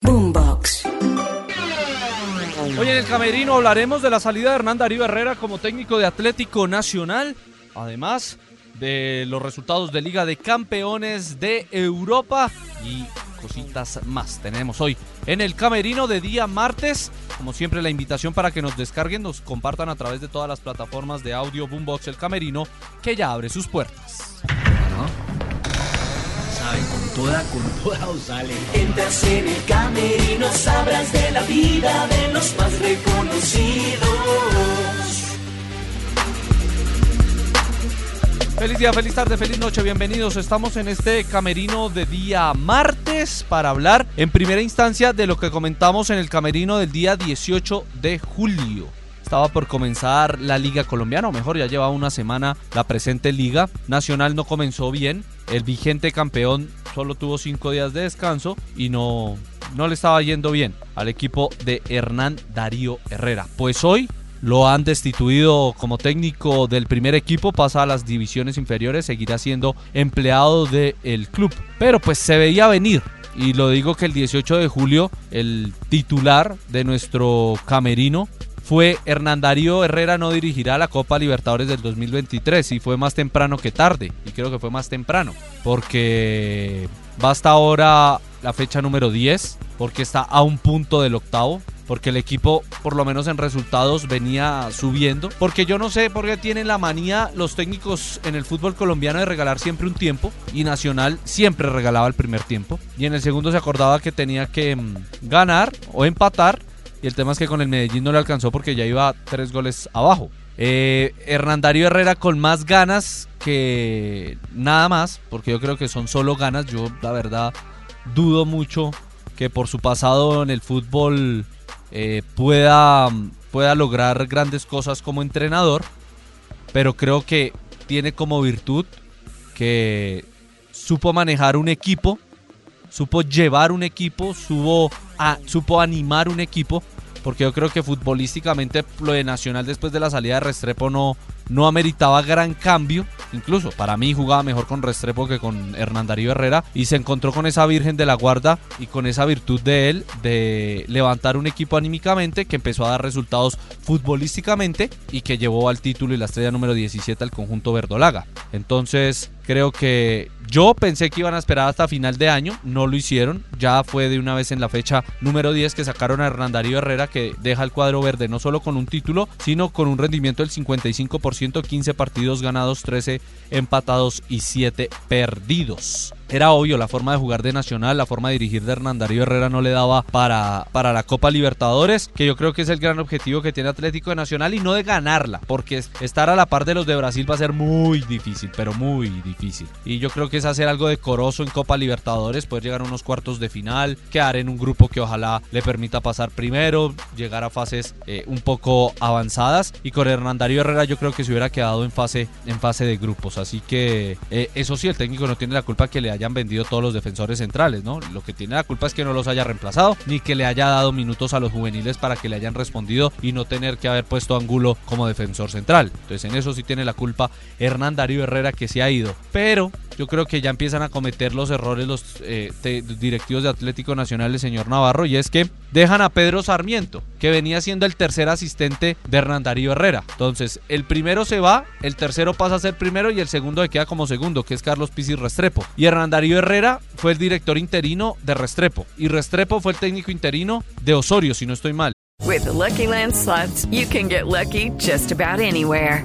Boombox. Hoy en el Camerino hablaremos de la salida de Hernán Darío Herrera como técnico de Atlético Nacional, además de los resultados de Liga de Campeones de Europa y cositas más. Tenemos hoy en el Camerino de día martes, como siempre la invitación para que nos descarguen, nos compartan a través de todas las plataformas de audio Boombox El Camerino, que ya abre sus puertas. Sabe, con toda, con toda os sale. Entras en el camerino, sabrás de la vida de los más reconocidos. Feliz día, feliz tarde, feliz noche, bienvenidos. Estamos en este camerino de día martes para hablar en primera instancia de lo que comentamos en el camerino del día 18 de julio. Estaba por comenzar la Liga Colombiana, o mejor, ya llevaba una semana la presente Liga. Nacional no comenzó bien. El vigente campeón solo tuvo cinco días de descanso y no, no le estaba yendo bien al equipo de Hernán Darío Herrera. Pues hoy lo han destituido como técnico del primer equipo, pasa a las divisiones inferiores, seguirá siendo empleado del club. Pero pues se veía venir. Y lo digo que el 18 de julio el titular de nuestro camerino fue Hernán Darío Herrera no dirigirá la Copa Libertadores del 2023 y fue más temprano que tarde. Y creo que fue más temprano porque basta ahora la fecha número 10 porque está a un punto del octavo porque el equipo, por lo menos en resultados, venía subiendo. Porque yo no sé por qué tienen la manía los técnicos en el fútbol colombiano de regalar siempre un tiempo. Y Nacional siempre regalaba el primer tiempo. Y en el segundo se acordaba que tenía que mm, ganar o empatar. Y el tema es que con el Medellín no le alcanzó porque ya iba tres goles abajo. Eh, Herrera con más ganas que nada más, porque yo creo que son solo ganas. Yo, la verdad, dudo mucho que por su pasado en el fútbol eh, pueda, pueda lograr grandes cosas como entrenador, pero creo que tiene como virtud que supo manejar un equipo, supo llevar un equipo, supo, a- supo animar un equipo, porque yo creo que futbolísticamente lo de Nacional después de la salida de Restrepo no, no ameritaba gran cambio. Incluso para mí jugaba mejor con Restrepo que con Hernán Darío Herrera. Y se encontró con esa Virgen de la Guarda y con esa virtud de él de levantar un equipo anímicamente que empezó a dar resultados futbolísticamente y que llevó al título y la estrella número 17 al conjunto verdolaga. Entonces creo que yo pensé que iban a esperar hasta final de año, no lo hicieron, ya fue de una vez en la fecha número 10 que sacaron a Hernán Darío Herrera que deja el cuadro verde no solo con un título, sino con un rendimiento del 55%, 15 partidos ganados, 13 empatados y 7 perdidos. Era obvio la forma de jugar de Nacional, la forma de dirigir de Hernán Darío Herrera no le daba para, para la Copa Libertadores, que yo creo que es el gran objetivo que tiene Atlético de Nacional y no de ganarla, porque estar a la par de los de Brasil va a ser muy difícil, pero muy difícil. Y yo creo que es hacer algo decoroso en Copa Libertadores, poder llegar a unos cuartos de final, quedar en un grupo que ojalá le permita pasar primero, llegar a fases eh, un poco avanzadas. Y con Hernán Darío Herrera yo creo que se hubiera quedado en fase, en fase de grupos. Así que eh, eso sí, el técnico no tiene la culpa que le hayan vendido todos los defensores centrales, ¿no? Lo que tiene la culpa es que no los haya reemplazado, ni que le haya dado minutos a los juveniles para que le hayan respondido y no tener que haber puesto a Angulo como defensor central. Entonces en eso sí tiene la culpa Hernán Darío Herrera que se ha ido. Pero yo creo que ya empiezan a cometer los errores los eh, directivos de Atlético Nacional, el señor Navarro, y es que dejan a Pedro Sarmiento, que venía siendo el tercer asistente de Hernán Darío Herrera. Entonces, el primero se va, el tercero pasa a ser primero y el segundo se queda como segundo, que es Carlos Pisis Restrepo. Y Hernán Darío Herrera fue el director interino de Restrepo. Y Restrepo fue el técnico interino de Osorio, si no estoy mal. With the Lucky Land slots, you can get lucky just about anywhere.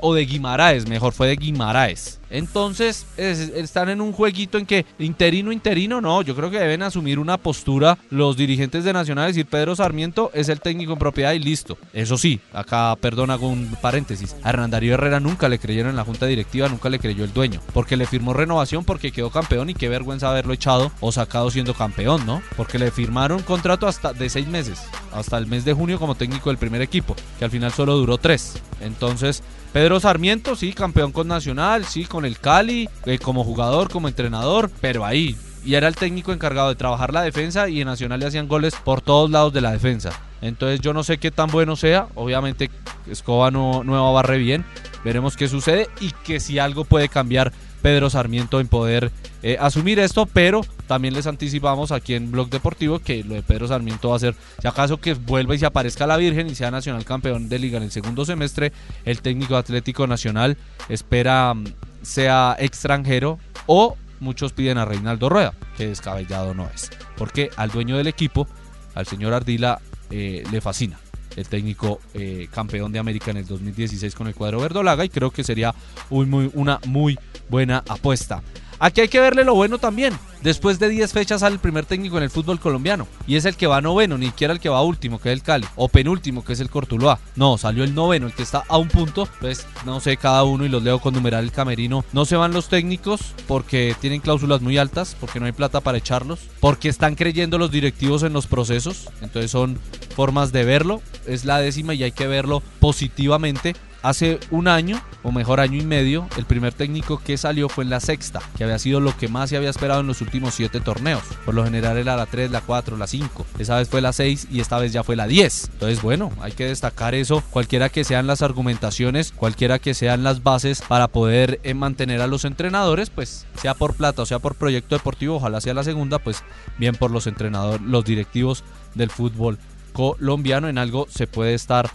O de Guimaraes, mejor fue de Guimaraes. Entonces, es- están en un jueguito en que interino, interino, no, yo creo que deben asumir una postura los dirigentes de Nacional, decir Pedro Sarmiento es el técnico en propiedad y listo. Eso sí, acá, perdón, hago un paréntesis, a Hernán Darío Herrera nunca le creyeron en la junta directiva, nunca le creyó el dueño, porque le firmó renovación porque quedó campeón y qué vergüenza haberlo echado o sacado siendo campeón, ¿no? Porque le firmaron contrato hasta de seis meses, hasta el mes de junio como técnico del primer equipo, que al final solo duró tres. Entonces, Pedro Sarmiento, sí, campeón con Nacional, sí, con el Cali, eh, como jugador, como entrenador, pero ahí. Y era el técnico encargado de trabajar la defensa y en Nacional le hacían goles por todos lados de la defensa. Entonces yo no sé qué tan bueno sea. Obviamente Escoba no, no barre bien. Veremos qué sucede y que si algo puede cambiar Pedro Sarmiento en poder eh, asumir esto, pero también les anticipamos aquí en Blog Deportivo que lo de Pedro Sarmiento va a ser, si acaso que vuelva y se aparezca la Virgen y sea Nacional campeón de liga en el segundo semestre, el técnico Atlético Nacional espera mm, sea extranjero o muchos piden a Reinaldo Rueda, que descabellado no es, porque al dueño del equipo, al señor Ardila, eh, le fascina el técnico eh, campeón de América en el 2016 con el cuadro verdolaga y creo que sería una muy buena apuesta. Aquí hay que verle lo bueno también. Después de 10 fechas sale el primer técnico en el fútbol colombiano. Y es el que va noveno, ni siquiera el que va último, que es el Cali. O penúltimo, que es el Cortuluá. No, salió el noveno, el que está a un punto. Pues no sé, cada uno y los leo con numeral el camerino. No se van los técnicos porque tienen cláusulas muy altas, porque no hay plata para echarlos, porque están creyendo los directivos en los procesos. Entonces son formas de verlo. Es la décima y hay que verlo positivamente. Hace un año, o mejor año y medio, el primer técnico que salió fue en la sexta, que había sido lo que más se había esperado en los últimos siete torneos. Por lo general era la 3, la 4, la 5. Esa vez fue la 6 y esta vez ya fue la 10. Entonces, bueno, hay que destacar eso. Cualquiera que sean las argumentaciones, cualquiera que sean las bases para poder eh, mantener a los entrenadores, pues sea por plata o sea por proyecto deportivo, ojalá sea la segunda, pues bien por los entrenadores, los directivos del fútbol colombiano. En algo se puede estar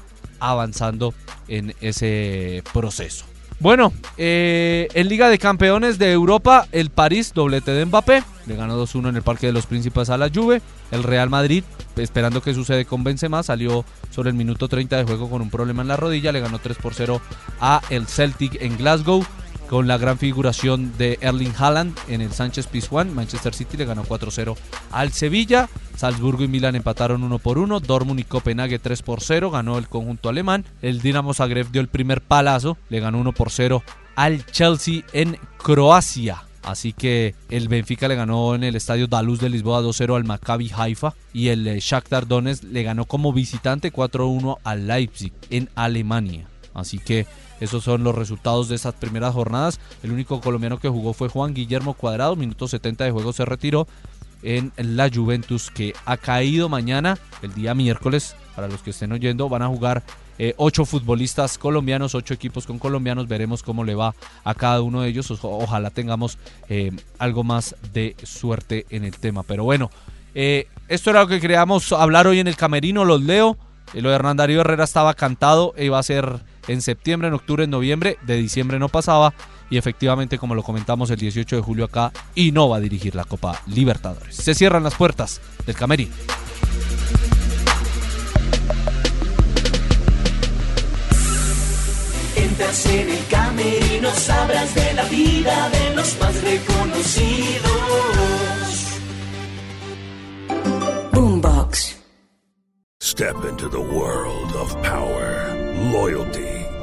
avanzando en ese proceso. Bueno, eh, en Liga de Campeones de Europa, el París, doblete de Mbappé, le ganó 2-1 en el Parque de los Príncipes a la Juve. El Real Madrid, esperando que sucede con Benzema, salió sobre el minuto 30 de juego con un problema en la rodilla, le ganó 3 por 0 a el Celtic en Glasgow con la gran figuración de Erling Haaland en el Sánchez Pizjuán. Manchester City le ganó 4-0 al Sevilla. Salzburgo y Milán empataron 1 por 1. Dortmund y Copenhague 3 por 0. Ganó el conjunto alemán. El Dinamo Zagreb dio el primer palazo. Le ganó 1 por 0 al Chelsea en Croacia. Así que el Benfica le ganó en el estadio Daluz de Lisboa 2-0 al Maccabi Haifa y el eh, Shakhtar Donetsk le ganó como visitante 4-1 al Leipzig en Alemania. Así que esos son los resultados de esas primeras jornadas. El único colombiano que jugó fue Juan Guillermo Cuadrado. Minuto 70 de juego se retiró en la Juventus que ha caído mañana, el día miércoles. Para los que estén oyendo, van a jugar eh, ocho futbolistas colombianos, ocho equipos con colombianos. Veremos cómo le va a cada uno de ellos. Ojalá tengamos eh, algo más de suerte en el tema. Pero bueno, eh, esto era lo que queríamos hablar hoy en el camerino. Los leo. Lo de Hernán Darío Herrera estaba cantado iba a ser en septiembre, en octubre, en noviembre. De diciembre no pasaba. Y efectivamente, como lo comentamos el 18 de julio acá, y no va a dirigir la Copa Libertadores. Se cierran las puertas del camerino. Entras en el camerino, sabrás de la vida de los más reconocidos. Boombox. Step into the world of power, loyalty,